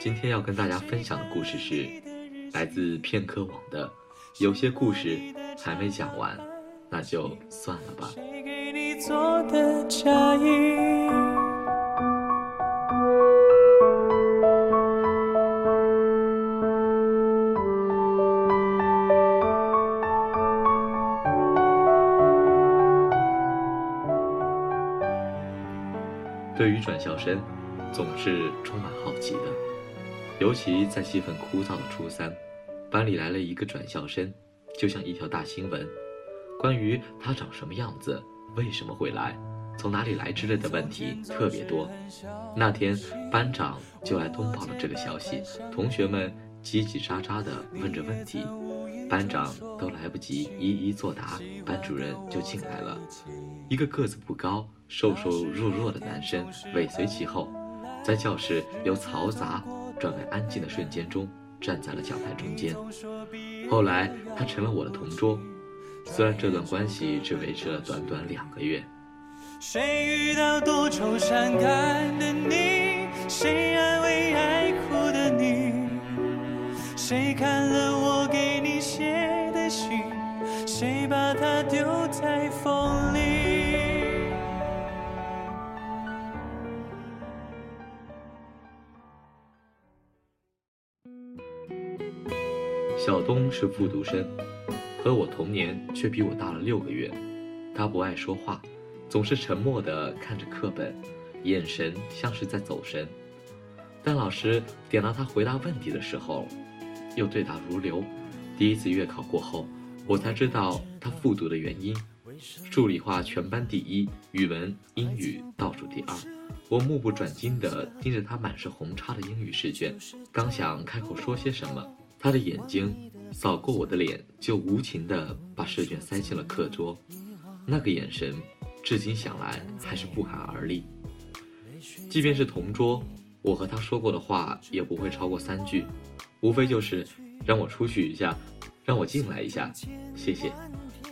今天要跟大家分享的故事是来自片刻网的，有些故事还没讲完，那就算了吧。转校生，总是充满好奇的，尤其在气氛枯燥的初三，班里来了一个转校生，就像一条大新闻。关于他长什么样子、为什么会来、从哪里来之类的问题特别多。那天班长就来通报了这个消息，同学们叽叽喳喳地问着问题。班长都来不及一一作答，班主任就进来了。一个个子不高、瘦瘦弱弱的男生尾随其后，在教室由嘈杂转为安静的瞬间中，站在了讲台中间。后来他成了我的同桌，虽然这段关系只维持了短短两个月。谁遇到多愁善感的你？谁安慰爱哭的你？谁看了小东是复读生，和我同年，却比我大了六个月。他不爱说话，总是沉默地看着课本，眼神像是在走神。但老师点到他回答问题的时候，又对答如流。第一次月考过后。我才知道他复读的原因，数理化全班第一，语文、英语倒数第二。我目不转睛地盯着他满是红叉的英语试卷，刚想开口说些什么，他的眼睛扫过我的脸，就无情地把试卷塞进了课桌。那个眼神，至今想来还是不寒而栗。即便是同桌，我和他说过的话也不会超过三句，无非就是让我出去一下。让我进来一下，谢谢。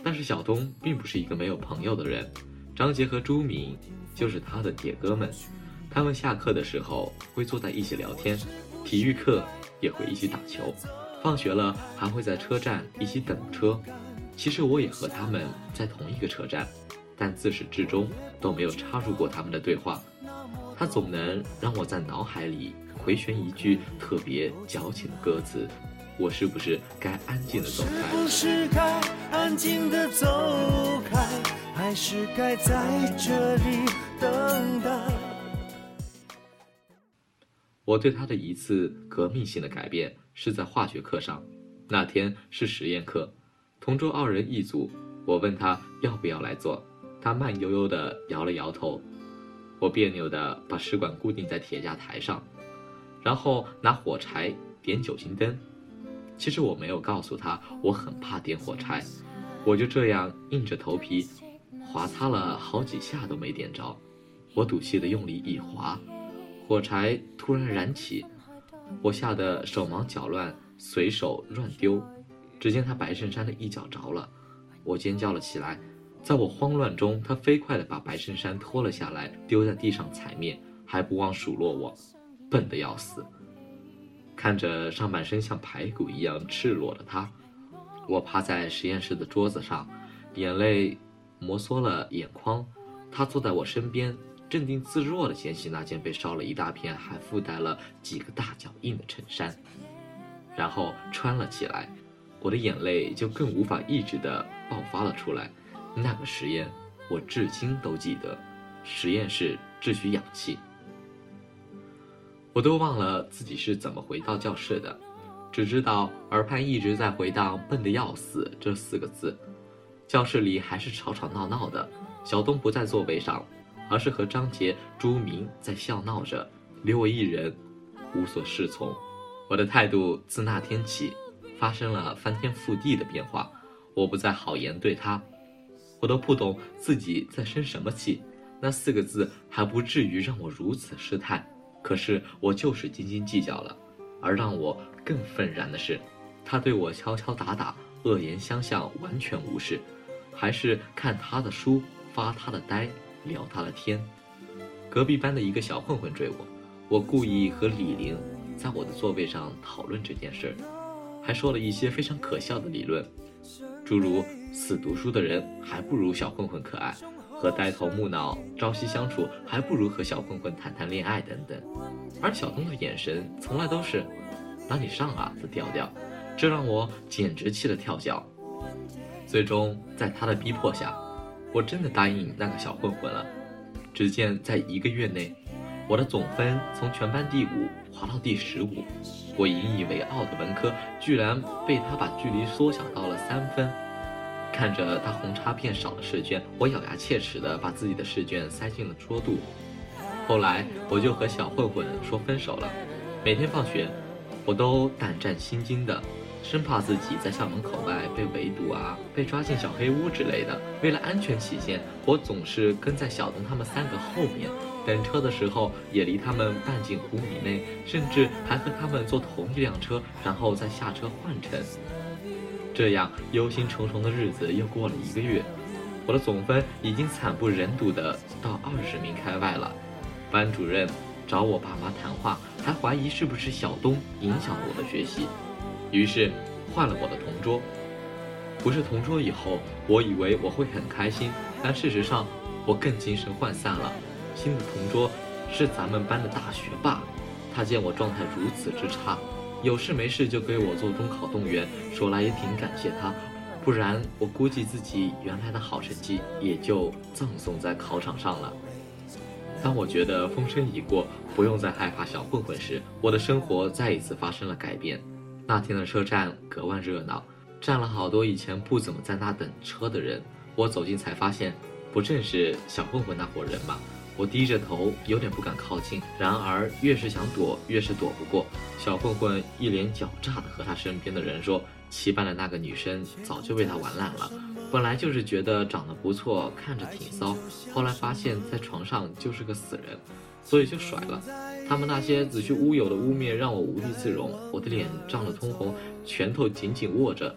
但是小东并不是一个没有朋友的人，张杰和朱敏就是他的铁哥们。他们下课的时候会坐在一起聊天，体育课也会一起打球，放学了还会在车站一起等车。其实我也和他们在同一个车站，但自始至终都没有插入过他们的对话。他总能让我在脑海里回旋一句特别矫情的歌词。我是不是该安静的走开？是该安静的走开？还是该在这里等待？我对他的一次革命性的改变是在化学课上。那天是实验课，同桌二人一组。我问他要不要来做，他慢悠悠地摇了摇头。我别扭地把试管固定在铁架台上，然后拿火柴点酒精灯。其实我没有告诉他，我很怕点火柴，我就这样硬着头皮划擦了好几下都没点着。我赌气的用力一划，火柴突然燃起，我吓得手忙脚乱，随手乱丢。只见他白衬衫的一角着了，我尖叫了起来。在我慌乱中，他飞快地把白衬衫脱了下来，丢在地上踩灭，还不忘数落我，笨得要死。看着上半身像排骨一样赤裸的他，我趴在实验室的桌子上，眼泪摩挲了眼眶。他坐在我身边，镇定自若地捡起那件被烧了一大片、还附带了几个大脚印的衬衫，然后穿了起来。我的眼泪就更无法抑制地爆发了出来。那个实验，我至今都记得。实验室制取氧气。我都忘了自己是怎么回到教室的，只知道耳畔一直在回荡“笨得要死”这四个字。教室里还是吵吵闹闹的，小东不在座位上，而是和张杰、朱明在笑闹着，留我一人无所适从。我的态度自那天起发生了翻天覆地的变化，我不再好言对他，我都不懂自己在生什么气。那四个字还不至于让我如此失态，可是我就是斤斤计较了。而让我更愤然的是，他对我敲敲打打、恶言相向，完全无视，还是看他的书、发他的呆、聊他的天。隔壁班的一个小混混追我，我故意和李玲在我的座位上讨论这件事儿，还说了一些非常可笑的理论，诸如死读书的人还不如小混混可爱。和呆头木脑朝夕相处，还不如和小混混谈谈恋爱等等。而小东的眼神从来都是“那你上啊”的调调，这让我简直气得跳脚。最终在他的逼迫下，我真的答应那个小混混了。只见在一个月内，我的总分从全班第五滑到第十五，我引以为傲的文科居然被他把距离缩小到了三分。看着他红叉片少的试卷，我咬牙切齿地把自己的试卷塞进了桌肚。后来我就和小混混说分手了。每天放学，我都胆战心惊的，生怕自己在校门口外被围堵啊，被抓进小黑屋之类的。为了安全起见，我总是跟在小东他们三个后面，等车的时候也离他们半径五米内，甚至还和他们坐同一辆车，然后再下车换乘。这样忧心忡忡的日子又过了一个月，我的总分已经惨不忍睹的到二十名开外了。班主任找我爸妈谈话，还怀疑是不是小东影响了我的学习，于是换了我的同桌。不是同桌以后，我以为我会很开心，但事实上我更精神涣散了。新的同桌是咱们班的大学霸，他见我状态如此之差。有事没事就给我做中考动员，说来也挺感谢他，不然我估计自己原来的好成绩也就葬送在考场上了。当我觉得风声已过，不用再害怕小混混时，我的生活再一次发生了改变。那天的车站格外热闹，站了好多以前不怎么在那等车的人。我走近才发现，不正是小混混那伙人吗？我低着头，有点不敢靠近。然而，越是想躲，越是躲不过。小混混一脸狡诈地和他身边的人说：“七班的那个女生早就被他玩烂了。本来就是觉得长得不错，看着挺骚，后来发现在床上就是个死人，所以就甩了。他们那些子虚乌有的污蔑让我无地自容，我的脸涨得通红，拳头紧紧握着。”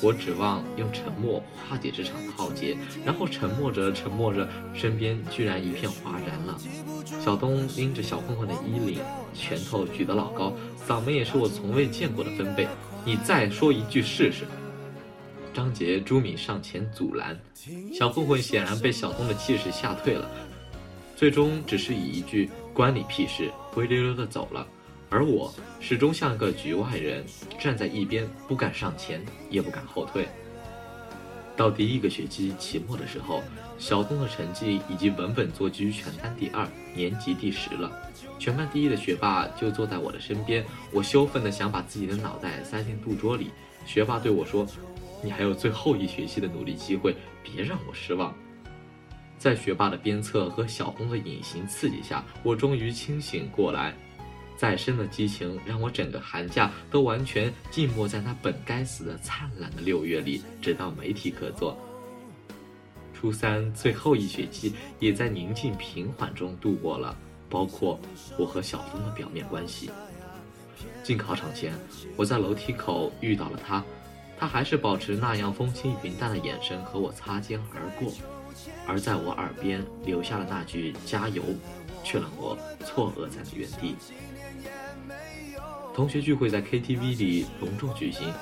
我指望用沉默化解这场浩劫，然后沉默着，沉默着，身边居然一片哗然了。小东拎着小混混的衣领，拳头举得老高，嗓门也是我从未见过的分贝。你再说一句试试！张杰、朱敏上前阻拦，小混混显然被小东的气势吓退了，最终只是以一句“关你屁事”灰溜溜的走了。而我始终像个局外人，站在一边，不敢上前，也不敢后退。到第一个学期期末的时候，小东的成绩已经稳稳坐居全班第二，年级第十了。全班第一的学霸就坐在我的身边，我羞愤的想把自己的脑袋塞进肚桌里。学霸对我说：“你还有最后一学期的努力机会，别让我失望。”在学霸的鞭策和小东的隐形刺激下，我终于清醒过来。再深的激情让我整个寒假都完全浸没在那本该死的灿烂的六月里，直到没题可做。初三最后一学期也在宁静平缓中度过了，包括我和小东的表面关系。进考场前，我在楼梯口遇到了他，他还是保持那样风轻云淡的眼神和我擦肩而过，而在我耳边留下了那句“加油”，却让我错愕在了原地。同学聚会在 KTV 里隆重举行，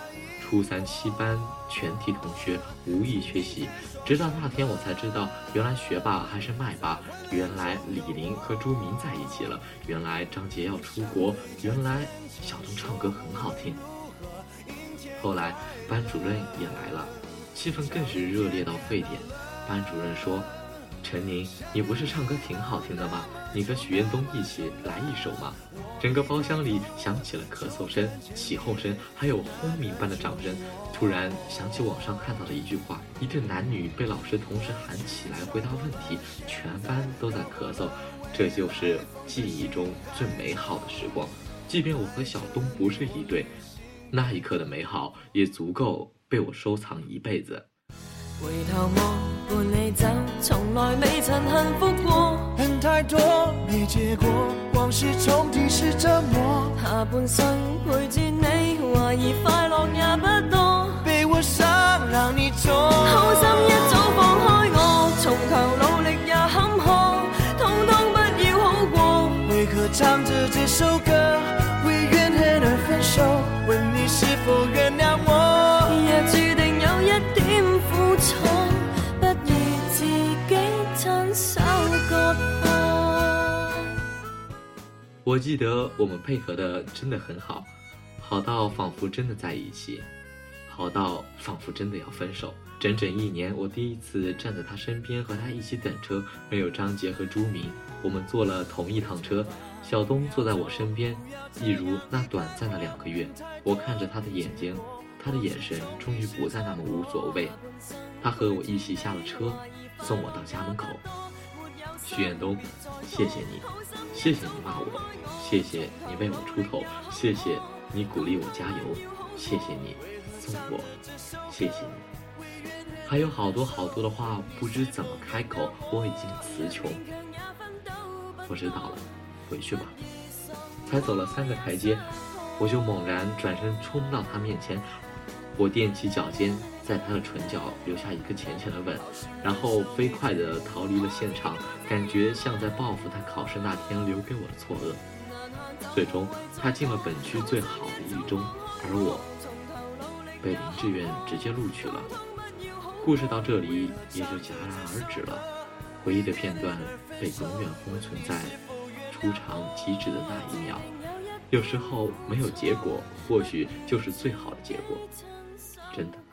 初三七班全体同学无一缺席。直到那天，我才知道，原来学霸还是麦霸，原来李林和朱明在一起了，原来张杰要出国，原来小东唱歌很好听。后来班主任也来了，气氛更是热烈到沸点。班主任说：“陈宁，你不是唱歌挺好听的吗？你和许彦东一起来一首吗？整个包厢里响起了咳嗽声、起哄声，还有轰鸣般的掌声。突然想起网上看到的一句话：一对男女被老师同时喊起来回答问题，全班都在咳嗽。这就是记忆中最美好的时光。即便我和小东不是一对，那一刻的美好也足够被我收藏一辈子。回头望，伴你走，从来未曾幸福过。恨太多，没结果，往事重提是折磨。下半生陪住你，怀疑快乐也不多。被我伤，让你痛。好心一早放开我，从头努力也坎坷，通通不要好过。为何唱着这首歌，我记得我们配合的真的很好，好到仿佛真的在一起，好到仿佛真的要分手。整整一年，我第一次站在他身边和他一起等车，没有张杰和朱明，我们坐了同一趟车。小东坐在我身边，一如那短暂的两个月。我看着他的眼睛，他的眼神终于不再那么无所谓。他和我一起下了车，送我到家门口。徐远东，谢谢你，谢谢你骂我，谢谢你为我出头，谢谢你鼓励我加油，谢谢你送我，谢谢你。还有好多好多的话不知怎么开口，我已经词穷。我知道了，回去吧。才走了三个台阶，我就猛然转身冲到他面前，我踮起脚尖，在他的唇角留下一个浅浅的吻，然后飞快地逃离了现场，感觉像在报复他考试那天留给我的错愕。最终，他进了本区最好的一中，而我被林志远直接录取了。故事到这里也就戛然而止了，回忆的片段被永远封存在出场即止的那一秒。有时候没有结果，或许就是最好的结果，真的。